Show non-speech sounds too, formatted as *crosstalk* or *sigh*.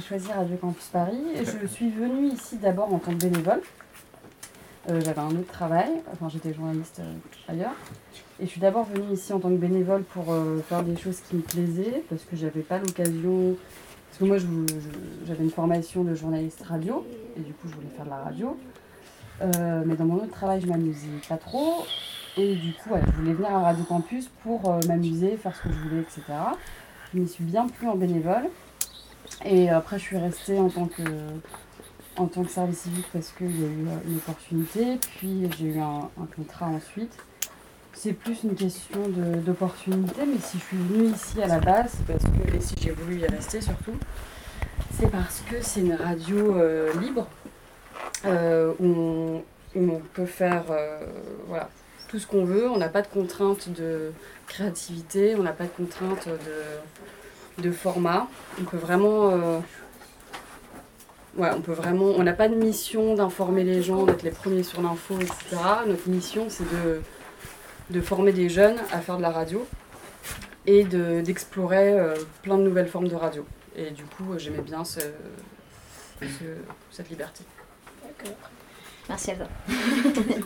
J'ai choisi Radio Campus Paris. Je suis venue ici d'abord en tant que bénévole. Euh, J'avais un autre travail, enfin j'étais journaliste euh, ailleurs. Et je suis d'abord venue ici en tant que bénévole pour euh, faire des choses qui me plaisaient, parce que j'avais pas l'occasion. Parce que moi j'avais une formation de journaliste radio, et du coup je voulais faire de la radio. Mais dans mon autre travail je m'amusais pas trop. Et du coup je voulais venir à Radio Campus pour m'amuser, faire ce que je voulais, etc. Je m'y suis bien plu en bénévole. Et après, je suis restée en tant que, en tant que service civique parce qu'il y a eu euh, une opportunité. Puis j'ai eu un, contrat ensuite. C'est plus une question d'opportunité, mais si je suis venue ici à la base, parce que, et si j'ai voulu y rester surtout, c'est parce que c'est une radio euh, libre euh, où, on, peut faire voilà, tout ce qu'on veut. On n'a pas de contraintes de créativité, on n'a pas de contraintes de, de format. On peut vraiment. euh, ouais, on peut vraiment. On n'a pas de mission d'informer les gens, d'être les premiers sur l'info, etc. Notre mission, c'est de, de former des jeunes à faire de la radio et de- d'explorer euh, plein de nouvelles formes de radio. Et du coup, euh, j'aimais bien ce- ce- cette liberté. D'accord. Merci à toi. *laughs*